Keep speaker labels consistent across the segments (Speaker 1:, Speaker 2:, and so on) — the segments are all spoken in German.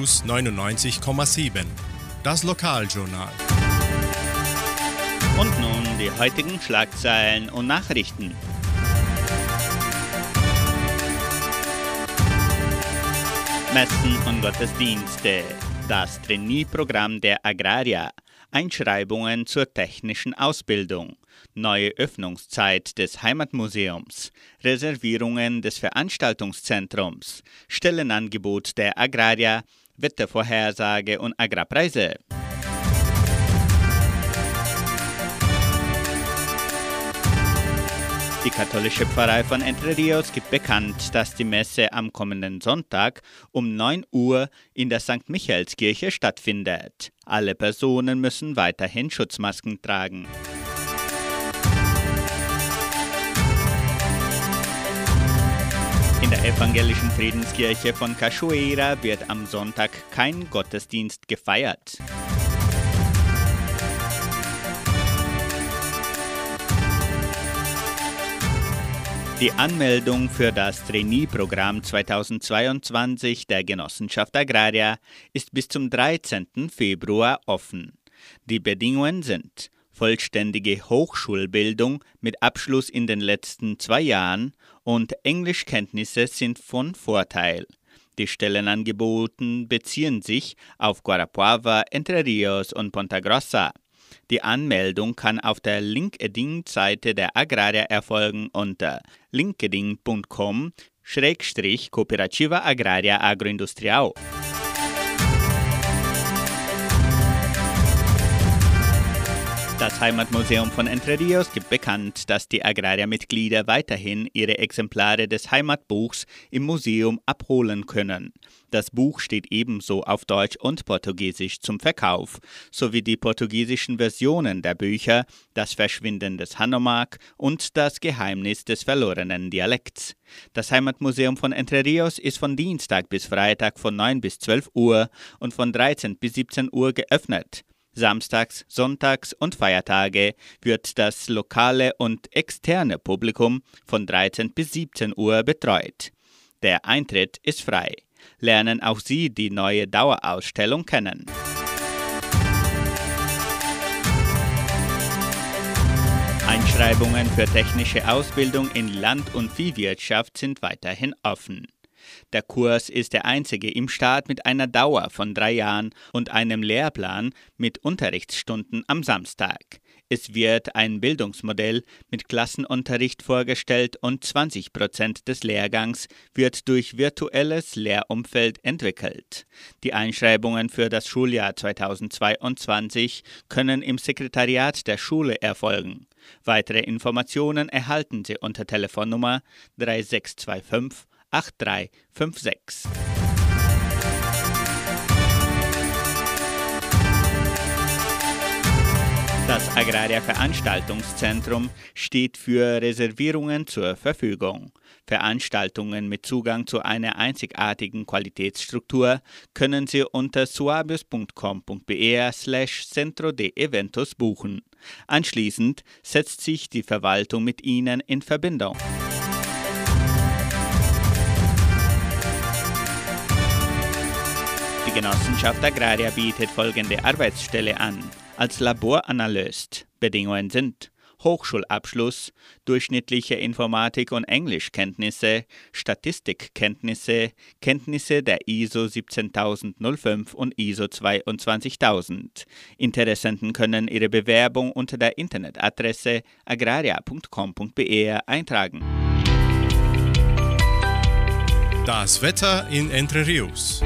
Speaker 1: News 99,7. Das Lokaljournal.
Speaker 2: Und nun die heutigen Schlagzeilen und Nachrichten. Messen und Gottesdienste. Das Trainee-Programm der Agraria. Einschreibungen zur technischen Ausbildung. Neue Öffnungszeit des Heimatmuseums. Reservierungen des Veranstaltungszentrums. Stellenangebot der Agraria. Wettervorhersage und Agrarpreise. Die katholische Pfarrei von Entre Rios gibt bekannt, dass die Messe am kommenden Sonntag um 9 Uhr in der St. Michaelskirche stattfindet. Alle Personen müssen weiterhin Schutzmasken tragen. In der evangelischen Friedenskirche von Cachoeira wird am Sonntag kein Gottesdienst gefeiert. Die Anmeldung für das Trainee-Programm 2022 der Genossenschaft Agraria ist bis zum 13. Februar offen. Die Bedingungen sind vollständige Hochschulbildung mit Abschluss in den letzten zwei Jahren und Englischkenntnisse sind von Vorteil. Die Stellenangeboten beziehen sich auf Guarapuava, Entre Rios und Ponta Grossa. Die Anmeldung kann auf der LinkedIn-Seite der Agraria erfolgen unter linkedin.com Cooperativa Agraria Agroindustrial. Das Heimatmuseum von Entre Rios gibt bekannt, dass die Agraria-Mitglieder weiterhin ihre Exemplare des Heimatbuchs im Museum abholen können. Das Buch steht ebenso auf Deutsch und Portugiesisch zum Verkauf, sowie die portugiesischen Versionen der Bücher Das Verschwinden des Hanomag und Das Geheimnis des verlorenen Dialekts. Das Heimatmuseum von Entre Rios ist von Dienstag bis Freitag von 9 bis 12 Uhr und von 13 bis 17 Uhr geöffnet. Samstags, Sonntags und Feiertage wird das lokale und externe Publikum von 13 bis 17 Uhr betreut. Der Eintritt ist frei. Lernen auch Sie die neue Dauerausstellung kennen. Einschreibungen für technische Ausbildung in Land- und Viehwirtschaft sind weiterhin offen. Der Kurs ist der einzige im Staat mit einer Dauer von drei Jahren und einem Lehrplan mit Unterrichtsstunden am Samstag. Es wird ein Bildungsmodell mit Klassenunterricht vorgestellt und 20 Prozent des Lehrgangs wird durch virtuelles Lehrumfeld entwickelt. Die Einschreibungen für das Schuljahr 2022 können im Sekretariat der Schule erfolgen. Weitere Informationen erhalten Sie unter Telefonnummer 3625 8356. Das Agraria Veranstaltungszentrum steht für Reservierungen zur Verfügung. Veranstaltungen mit Zugang zu einer einzigartigen Qualitätsstruktur können Sie unter suabius.com.br slash centro de eventos buchen. Anschließend setzt sich die Verwaltung mit Ihnen in Verbindung. Die Genossenschaft Agraria bietet folgende Arbeitsstelle an. Als Laboranalyst. Bedingungen sind Hochschulabschluss, durchschnittliche Informatik- und Englischkenntnisse, Statistikkenntnisse, Kenntnisse der ISO 17005 und ISO 22000. Interessenten können ihre Bewerbung unter der Internetadresse agraria.com.br eintragen.
Speaker 1: Das Wetter in Entre Rios.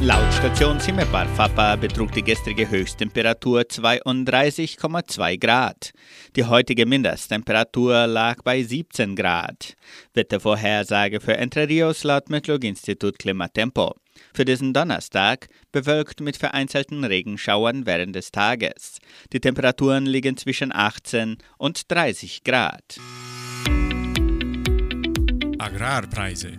Speaker 2: Laut Station Simepar Fapa betrug die gestrige Höchsttemperatur 32,2 Grad. Die heutige Mindesttemperatur lag bei 17 Grad. Wettervorhersage für Entre Rios laut Metlog-Institut Klimatempo. Für diesen Donnerstag bewölkt mit vereinzelten Regenschauern während des Tages. Die Temperaturen liegen zwischen 18 und 30 Grad.
Speaker 1: Agrarpreise.